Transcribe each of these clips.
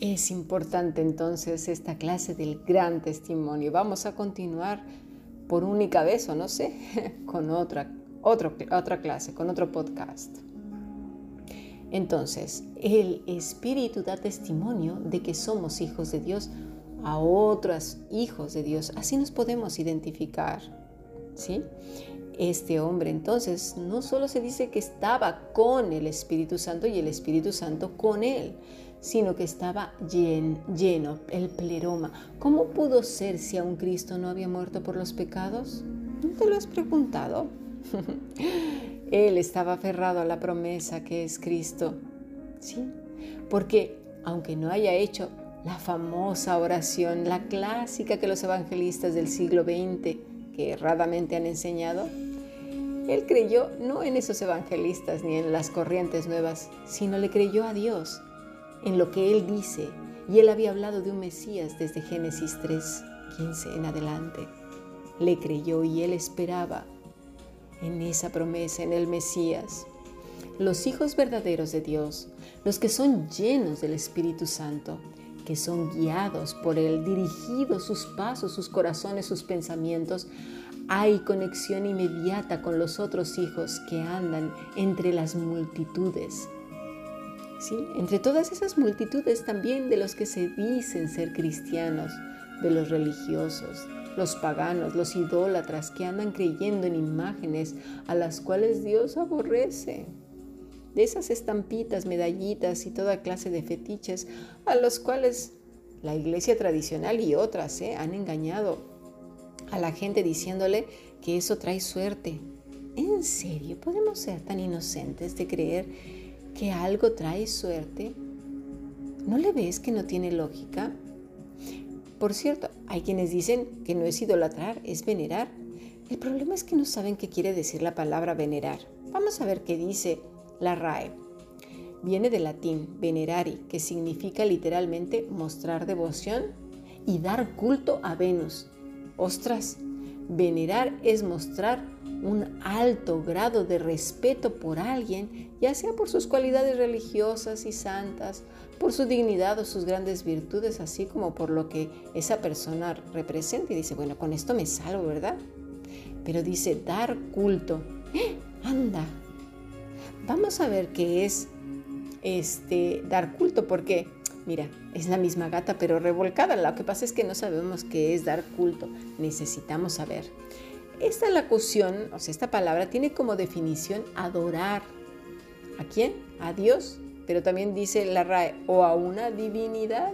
Es importante entonces esta clase del gran testimonio. Vamos a continuar por única vez o no sé, con otra, otra clase, con otro podcast. Entonces, el Espíritu da testimonio de que somos hijos de Dios a otros hijos de Dios. Así nos podemos identificar. ¿sí? Este hombre entonces no solo se dice que estaba con el Espíritu Santo y el Espíritu Santo con él, sino que estaba lleno, el pleroma. ¿Cómo pudo ser si aún Cristo no había muerto por los pecados? ¿No te lo has preguntado? Él estaba aferrado a la promesa que es Cristo. ¿Sí? Porque aunque no haya hecho la famosa oración, la clásica que los evangelistas del siglo XX que erradamente han enseñado, él creyó no en esos evangelistas ni en las corrientes nuevas, sino le creyó a Dios en lo que Él dice. Y Él había hablado de un Mesías desde Génesis 3, 15 en adelante. Le creyó y Él esperaba en esa promesa, en el Mesías. Los hijos verdaderos de Dios, los que son llenos del Espíritu Santo, que son guiados por Él, dirigidos sus pasos, sus corazones, sus pensamientos, hay conexión inmediata con los otros hijos que andan entre las multitudes entre todas esas multitudes también de los que se dicen ser cristianos, de los religiosos, los paganos, los idólatras que andan creyendo en imágenes a las cuales Dios aborrece. De esas estampitas, medallitas y toda clase de fetiches a los cuales la iglesia tradicional y otras ¿eh? han engañado a la gente diciéndole que eso trae suerte. ¿En serio podemos ser tan inocentes de creer que algo trae suerte? ¿No le ves que no tiene lógica? Por cierto, hay quienes dicen que no es idolatrar, es venerar. El problema es que no saben qué quiere decir la palabra venerar. Vamos a ver qué dice la RAE. Viene del latín venerari, que significa literalmente mostrar devoción y dar culto a Venus. Ostras, venerar es mostrar un alto grado de respeto por alguien, ya sea por sus cualidades religiosas y santas, por su dignidad o sus grandes virtudes, así como por lo que esa persona representa. Y dice, bueno, con esto me salvo, ¿verdad? Pero dice, dar culto. ¡Eh! Anda, vamos a ver qué es este dar culto, porque mira, es la misma gata pero revolcada. Lo que pasa es que no sabemos qué es dar culto. Necesitamos saber. Esta locución, o sea, esta palabra tiene como definición adorar. ¿A quién? A Dios, pero también dice la RAE, o a una divinidad,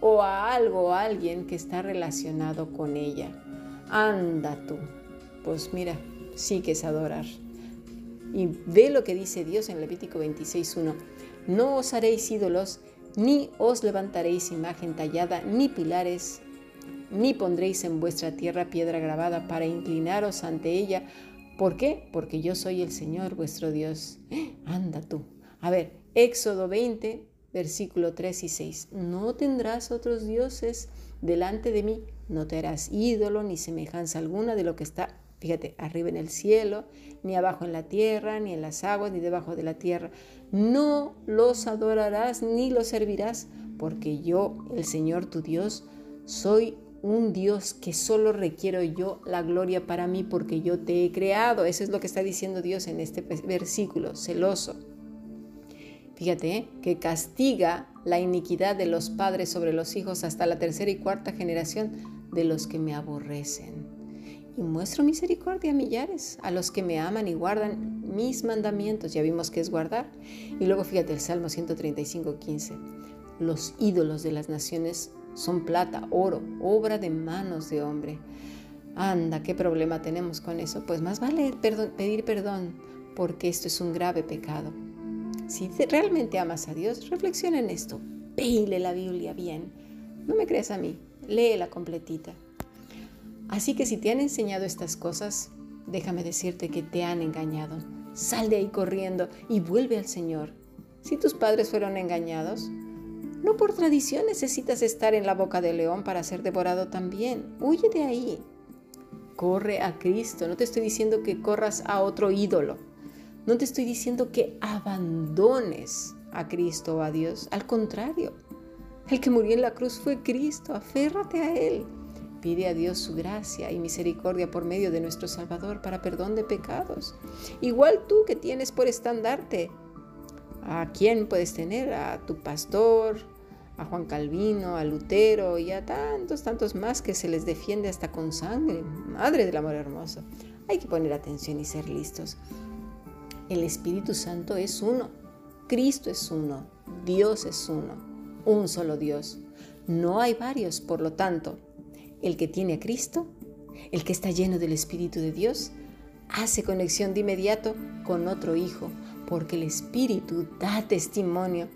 o a algo a alguien que está relacionado con ella. Anda tú. Pues mira, sí que es adorar. Y ve lo que dice Dios en Levítico 26.1. No os haréis ídolos, ni os levantaréis imagen tallada, ni pilares, ni pondréis en vuestra tierra piedra grabada para inclinaros ante ella. ¿Por qué? Porque yo soy el Señor vuestro Dios. Anda tú. A ver, Éxodo 20, versículo 3 y 6. No tendrás otros dioses delante de mí, no te harás ídolo ni semejanza alguna de lo que está, fíjate, arriba en el cielo, ni abajo en la tierra, ni en las aguas, ni debajo de la tierra. No los adorarás ni los servirás, porque yo, el Señor tu Dios, soy un Dios que solo requiero yo la gloria para mí porque yo te he creado. Eso es lo que está diciendo Dios en este versículo, celoso. Fíjate, ¿eh? que castiga la iniquidad de los padres sobre los hijos hasta la tercera y cuarta generación de los que me aborrecen. Y muestro misericordia a millares, a los que me aman y guardan mis mandamientos. Ya vimos que es guardar. Y luego fíjate el Salmo 135, 15. Los ídolos de las naciones son plata, oro, obra de manos de hombre. Anda, ¿qué problema tenemos con eso? Pues más vale pedir perdón porque esto es un grave pecado. Si realmente amas a Dios, reflexiona en esto. Pele la Biblia bien. No me creas a mí, léela completita. Así que si te han enseñado estas cosas, déjame decirte que te han engañado. Sal de ahí corriendo y vuelve al Señor. Si tus padres fueron engañados, no por tradición necesitas estar en la boca del león para ser devorado también. Huye de ahí. Corre a Cristo. No te estoy diciendo que corras a otro ídolo. No te estoy diciendo que abandones a Cristo o a Dios. Al contrario, El que murió en la cruz fue Cristo, aférrate a Él. Pide a Dios su gracia y misericordia por medio de nuestro Salvador para perdón de pecados. Igual tú que tienes por estandarte. ¿A quién puedes tener? A tu pastor, a Juan Calvino, a Lutero y a tantos, tantos más que se les defiende hasta con sangre. Madre del amor hermoso. Hay que poner atención y ser listos. El Espíritu Santo es uno. Cristo es uno. Dios es uno. Un solo Dios. No hay varios, por lo tanto, el que tiene a Cristo, el que está lleno del Espíritu de Dios, hace conexión de inmediato con otro hijo, porque el Espíritu da testimonio.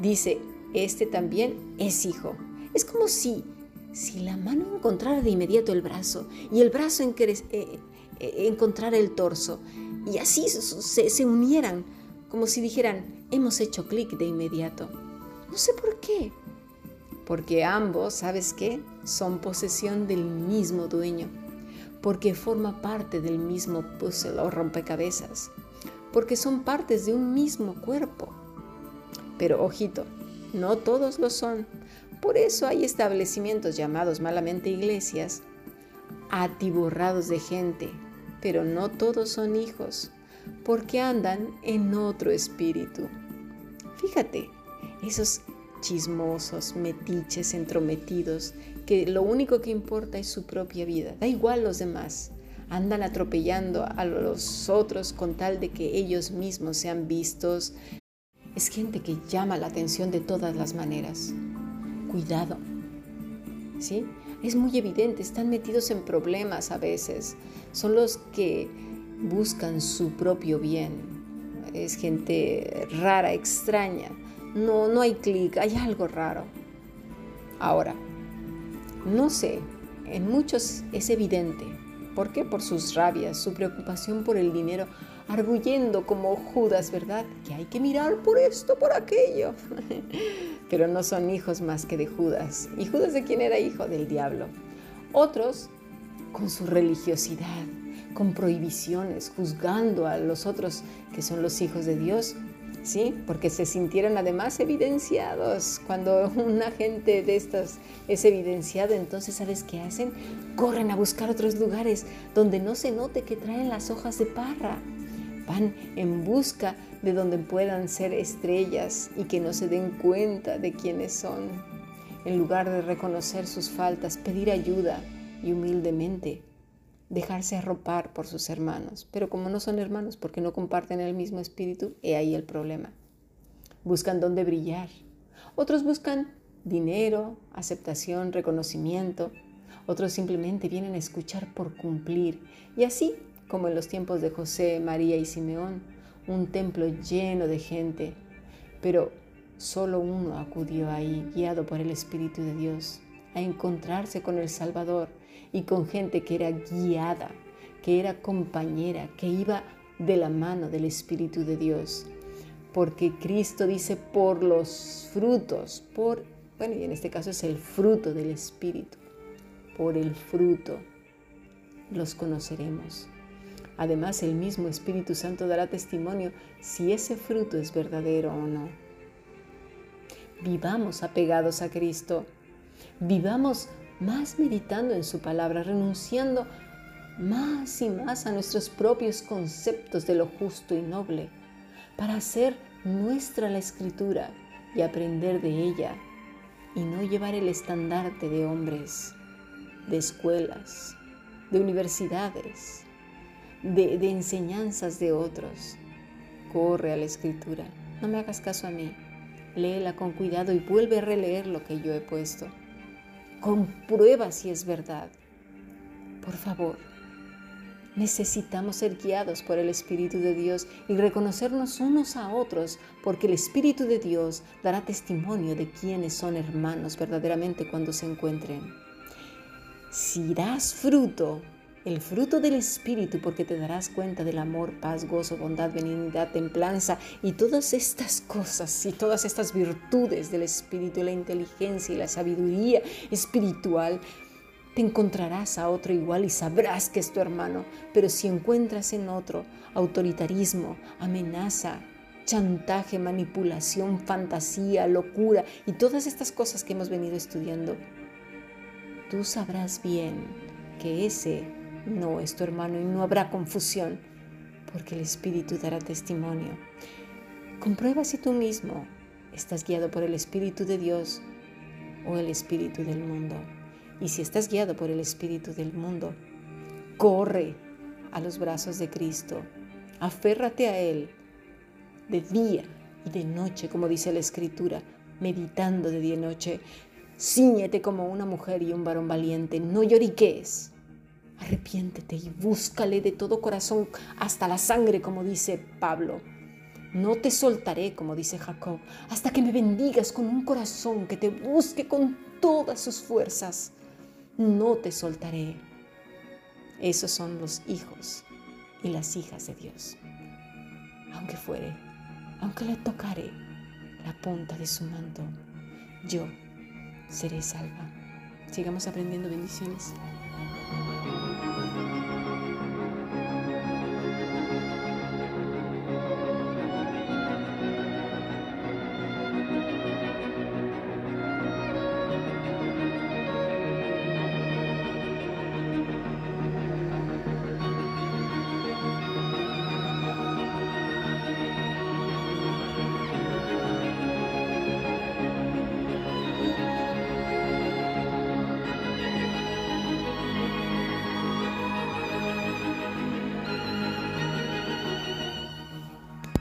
Dice, este también es hijo. Es como si, si la mano encontrara de inmediato el brazo y el brazo eh, eh, encontrara el torso y así se, se unieran, como si dijeran, hemos hecho clic de inmediato. No sé por qué, porque ambos, ¿sabes qué? Son posesión del mismo dueño, porque forma parte del mismo puzzle o rompecabezas, porque son partes de un mismo cuerpo. Pero ojito, no todos lo son. Por eso hay establecimientos llamados malamente iglesias, atiborrados de gente, pero no todos son hijos, porque andan en otro espíritu. Fíjate, esos chismosos, metiches, entrometidos, que lo único que importa es su propia vida, da igual los demás. Andan atropellando a los otros con tal de que ellos mismos sean vistos. Es gente que llama la atención de todas las maneras. Cuidado. ¿Sí? Es muy evidente, están metidos en problemas a veces. Son los que buscan su propio bien. Es gente rara, extraña no, no hay clic, hay algo raro. Ahora, no sé, en muchos es evidente. ¿Por qué? Por sus rabias, su preocupación por el dinero, arguyendo como Judas, ¿verdad? Que hay que mirar por esto, por aquello. Pero no son hijos más que de Judas. ¿Y Judas de quién era hijo? Del diablo. Otros, con su religiosidad, con prohibiciones, juzgando a los otros que son los hijos de Dios, ¿sí? Porque se sintieron además evidenciados. Cuando una gente de estas es evidenciada, entonces ¿sabes qué hacen? Corren a buscar otros lugares donde no se note que traen las hojas de parra. Van en busca de donde puedan ser estrellas y que no se den cuenta de quiénes son. En lugar de reconocer sus faltas, pedir ayuda y humildemente dejarse arropar por sus hermanos. Pero como no son hermanos porque no comparten el mismo espíritu, he ahí el problema. Buscan dónde brillar. Otros buscan dinero, aceptación, reconocimiento. Otros simplemente vienen a escuchar por cumplir. Y así, como en los tiempos de José, María y Simeón, un templo lleno de gente. Pero solo uno acudió ahí, guiado por el Espíritu de Dios, a encontrarse con el Salvador y con gente que era guiada, que era compañera, que iba de la mano del Espíritu de Dios. Porque Cristo dice por los frutos, por, bueno, y en este caso es el fruto del Espíritu, por el fruto los conoceremos. Además, el mismo Espíritu Santo dará testimonio si ese fruto es verdadero o no. Vivamos apegados a Cristo. Vivamos más meditando en su palabra, renunciando más y más a nuestros propios conceptos de lo justo y noble, para hacer nuestra la escritura y aprender de ella, y no llevar el estandarte de hombres, de escuelas, de universidades, de, enseñanzas de otros. Corre a la escritura, no me hagas caso a mí, léela con cuidado y vuelve a releer lo que yo he puesto comprueba si es verdad. Por favor, necesitamos ser guiados por el Espíritu de Dios y reconocernos unos a otros, porque el Espíritu de Dios dará testimonio de quienes son hermanos verdaderamente cuando se encuentren. Si das fruto, el fruto del Espíritu, porque te darás cuenta del amor, paz, gozo, bondad, benignidad, templanza y todas estas cosas y todas estas virtudes del Espíritu, la inteligencia y la sabiduría espiritual, te encontrarás a otro igual y sabrás que es tu hermano. Pero si encuentras en otro autoritarismo, amenaza, chantaje, manipulación, fantasía, locura y todas estas cosas que hemos venido estudiando, tú sabrás bien que ese no es tu hermano y no habrá confusión, porque el Espíritu dará testimonio. Comprueba si tú mismo estás guiado por el Espíritu de Dios o el Espíritu del mundo. Y si estás guiado por el Espíritu del mundo, corre a los brazos de Cristo, aférrate a Él de día y de noche, como dice la Escritura, meditando de día y noche. Cíñete como una mujer y un varón valiente, no lloriques. Arrepiéntete y búscale de todo corazón hasta la sangre, como dice Pablo. No te soltaré, como dice Jacob, hasta que me bendigas con un corazón que te busque con todas sus fuerzas. No te soltaré. Esos son los hijos y las hijas de Dios. Aunque fuere, aunque le tocaré la punta de su manto, yo seré salva. Sigamos aprendiendo bendiciones.